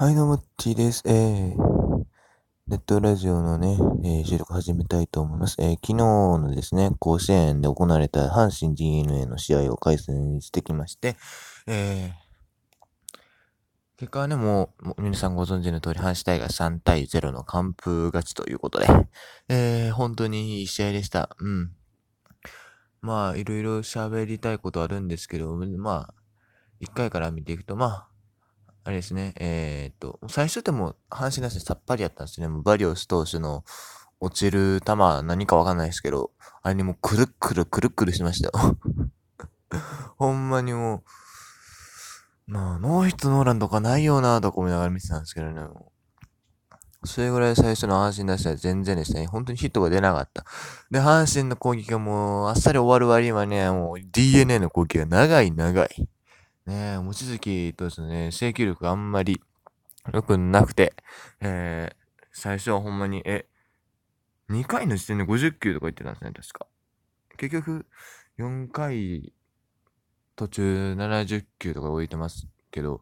はい、どうも、っちです。えー、ネットラジオのね、えー、収録始めたいと思います。えー、昨日のですね、甲子園で行われた阪神 DNA の試合を開催してきまして、えー、結果はね、もう、もう皆さんご存知の通り、阪神タイガー3対0の完封勝ちということで、えー、本当にいい試合でした。うん。まあ、いろいろ喋りたいことあるんですけど、まあ、1回から見ていくと、まあ、あれですね、えー、っと、最初でも阪神打線さっぱりやったんですね。もうバリオス投手の落ちる球、何かわかんないですけど、あれにもうくるくるくるくるしましたよ。ほんまにもう、まあ、ノーヒットノーランとかないよなとか思いながら見てたんですけどね。それぐらい最初の阪神打線は全然ですね、本当にヒットが出なかった。で、阪神の攻撃がもう、あっさり終わる割にはね、もう DNA の攻撃が長い長い。ねえ、望月とですね、制球力があんまり良くなくて、えー、最初はほんまに、え、2回の時点で50球とか言ってたんですね、確か。結局、4回途中70球とか置いてますけど、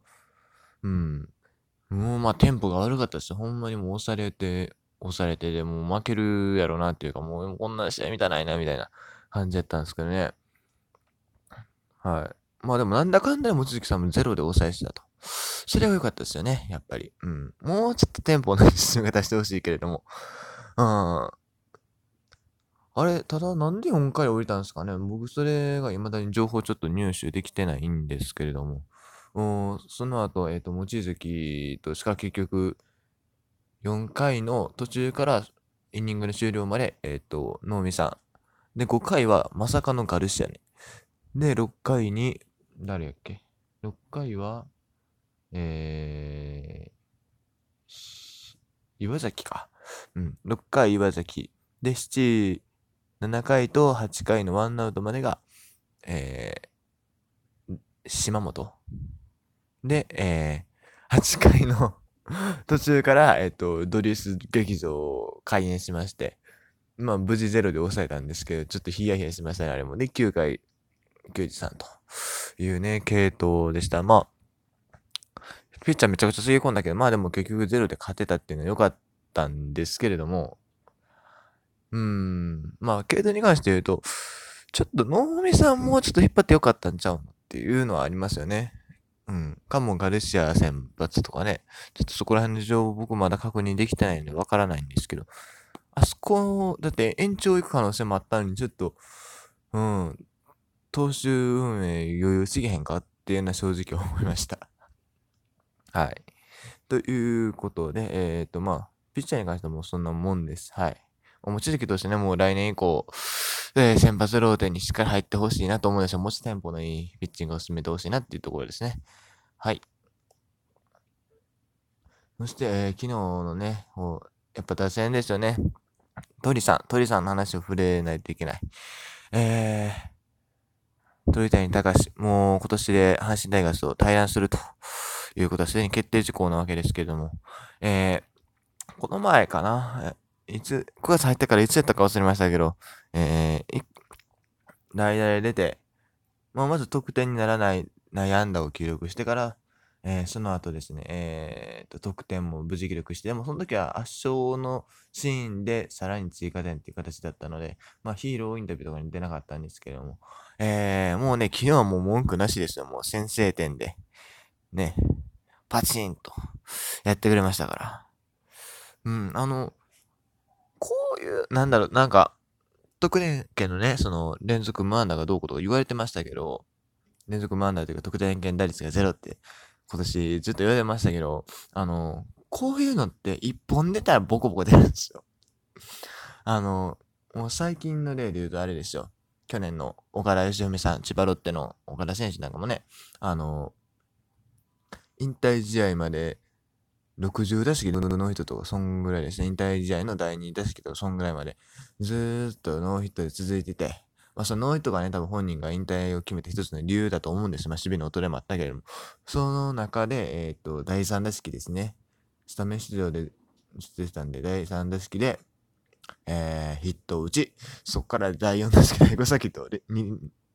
うん。もうまあテンポが悪かったですほんまにもう押されて、押されてでもう負けるやろなっていうか、もうこんな試合見たないなみたいな感じやったんですけどね。はい。まあでもなんだかんだで望月さんもゼロで抑えてたと。それは良かったですよね、やっぱり。うん。もうちょっとテンポの進め方してほしいけれども。うん。あれ、ただなんで4回降りたんですかね僕それが未だに情報ちょっと入手できてないんですけれども。うん、その後、えっ、ー、と、望月としか結局、4回の途中からイニングの終了まで、えっ、ー、と、能見さん。で、5回はまさかのガルシアね。で、6回に誰やっけ ?6 回は、えー、岩崎か。うん。6回岩崎。で、7、7回と8回のワンアウトまでが、えー、島本。で、えー、8回の 途中から、えっ、ー、と、ドリュース劇場を開演しまして、まあ、無事ゼロで抑えたんですけど、ちょっとヒヤヒヤしましたね、あれも。で、9回、球児さんと。いうね、系統でした。まあ、ピッチャーめちゃくちゃ吸い込んだけど、まあでも結局ゼロで勝てたっていうのは良かったんですけれども、うーん、まあ、系統に関して言うと、ちょっと能見さんもうちょっと引っ張ってよかったんちゃうのっていうのはありますよね。うん。かもガルシア選抜とかね。ちょっとそこら辺の情報僕まだ確認できてないんでわからないんですけど。あそこ、だって延長行く可能性もあったのに、ちょっと、うん、投手運営余裕すぎへんかっていうのは正直思いました。はい。ということで、えっ、ー、と、まあ、ピッチャーに関してもそんなもんです。はい。持ち時としてね、もう来年以降、えー、先発ローテにしっかり入ってほしいなと思うでしょ。持ちテンポのいいピッチングを進めてほしいなっていうところですね。はい。そして、えー、昨日のね、やっぱ打線ですよね。鳥さん、鳥さんの話を触れないといけない。えー、鳥谷隆、もう今年で阪神大学と対談するということはすでに決定事項なわけですけれども、えー、この前かな、いつ、9月入ってからいつやったか忘れましたけど、えー、代打で出て、まあ、まず得点にならない悩んだを記録してから、えー、その後ですね、えー、と、得点も無事記録して、でもその時は圧勝のシーンでさらに追加点っていう形だったので、まあヒーローインタビューとかに出なかったんですけども、えー、もうね、昨日はもう文句なしですよ。もう先制点で、ね、パチンとやってくれましたから。うん、あの、こういう、なんだろう、なんか、得点圏のね、その連続無安打がどうこうとか言われてましたけど、連続無安打というか得点圏打率がゼロって今年ずっと言われましたけど、あの、こういうのって一本出たらボコボコ出るんですよ。あの、もう最近の例で言うとあれですよ。去年の岡田義文さん、千葉ロッテの岡田選手なんかもね、あの、引退試合まで60打席ノーヒットとか、そんぐらいですね。引退試合の第2打席とか、そんぐらいまで、ずーっとノーヒットで続いてて、まあ、そのノイとかね、多分本人が引退を決めた一つの理由だと思うんです。まあ、守備の衰えもあったけれども。その中で、えっ、ー、と、第3打席ですね。スタメン出場で出てたんで、第3打席で、えー、ヒットを打ち、そこから第4打席、第5打席と、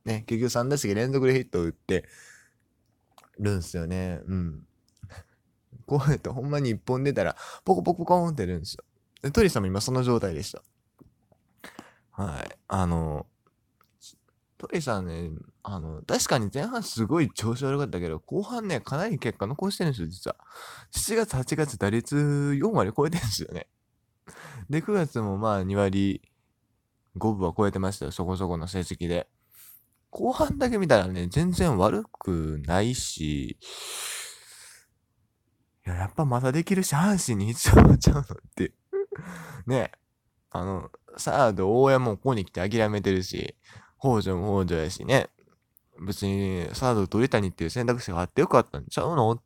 ね、結局3打席連続でヒットを打ってるんすよね。うん。こうやってほんまに一本出たら、ポコポコポコンって出るんですよ。で、トリさんも今その状態でした。はい。あの、トリさんね、あの、確かに前半すごい調子悪かったけど、後半ね、かなり結果残してるんですよ、実は。7月、8月打率4割超えてるんですよね。で、9月もまあ2割5分は超えてましたよ、そこそこの成績で。後半だけ見たらね、全然悪くないし、いや、やっぱまだできるし、阪神にいつ終わっちゃうのって ねあの、サード、大山もここに来て諦めてるし、北条も北条やしね。別に、サード鳥谷っていう選択肢があってよかったんちゃうのっ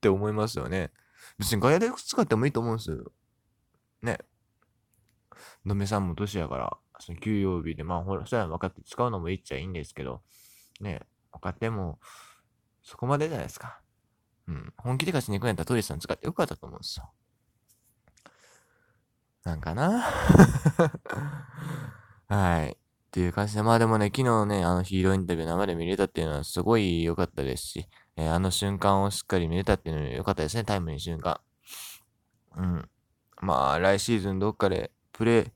て思いますよね。別に外野で使ってもいいと思うんですよ。ね。野目さんも年やから、その休養日で、まあ、ほら、それは分かって使うのもいいっちゃいいんですけど、ね、分かっても、そこまでじゃないですか。うん。本気で勝ちに行くんやったらトリスさん使ってよかったと思うんですよ。なんかな はい。っていう感じで、まあでもね、昨日ね、あのヒーローインタビュー生で見れたっていうのはすごい良かったですし、えー、あの瞬間をしっかり見れたっていうのは良かったですね、タイムリー瞬間。うん。まあ、来シーズンどっかでプレ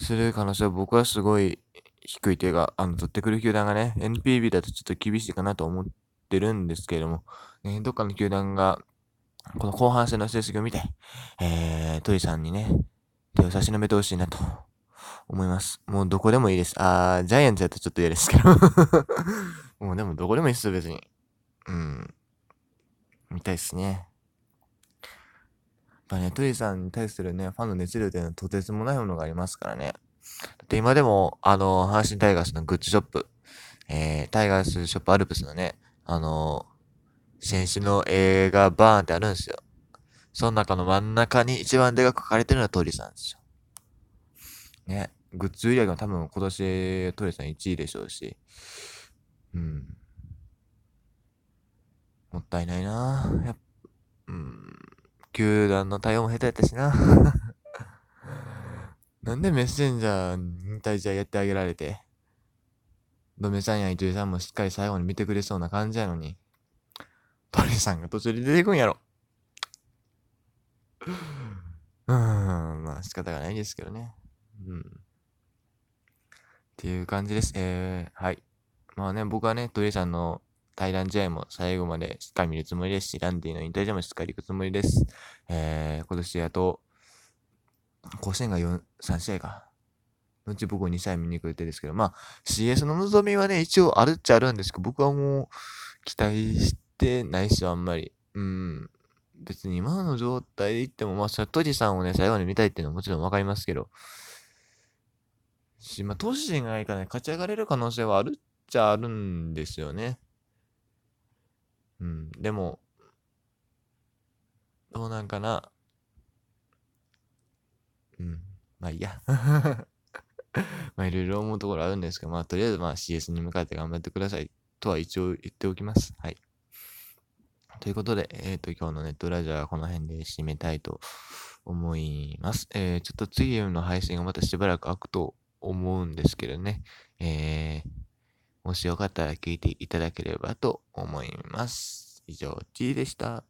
イする可能性は僕はすごい低いというか、あの、取ってくる球団がね、NPB だとちょっと厳しいかなと思ってるんですけれども、ね、どっかの球団が、この後半戦の成績を見て、えー、鳥さんにね、手を差し伸べてほしいなと思います。もうどこでもいいです。あー、ジャイアンツやったらちょっと嫌ですけど もうでもどこでもいいっすよ、別に。うん。見たいっすね。やっぱね、トリさんに対するね、ファンの熱量っていうのはとてつもないものがありますからね。で、今でも、あの、阪神タイガースのグッズショップ、えー、タイガースショップアルプスのね、あの選手の映画バーンってあるんですよ。その中の真ん中に一番でかく書かれてるのはトリさんですよ。ね。グッズ売り上げも多分今年トリさん1位でしょうし。うん。もったいないなやっぱうん。球団の対応も下手やったしな。なんでメッセンジャーに対してやってあげられて、ドメさんや糸井さんもしっかり最後に見てくれそうな感じやのに、鳥さんが途中で出てくんやろ。うーん、まあ仕方がないですけどね。うん。っていう感じです。えー、はい。まあね、僕はね、鳥さんの対談試合も最後までしっかり見るつもりですし、ランディの引退試合もしっかり行くつもりです。えー、今年あと、甲子園が4、3試合か。のうち僕2試合見に行く予定ですけど、まあ、CS の望みはね、一応あるっちゃあるんですけど、僕はもう期待してないし、あんまり。うん。別に今の状態で言っても、まあ、サトジさんをね、最後まで見たいっていうのはもちろんわかりますけど、し、まあ、投手陣がいいかね、勝ち上がれる可能性はあるっちゃあるんですよね。うん、でも、どうなんかな。うん、まあいいや。まあいろいろ思うところあるんですけど、まあとりあえずまあ CS に向かって頑張ってくださいとは一応言っておきます。はい。ということで、えっ、ー、と、今日のネットラジオはこの辺で締めたいと思います。えー、ちょっと次の配信がまたしばらく空くと思うんですけどね。えーもしよかったら聞いていただければと思います。以上、T でした。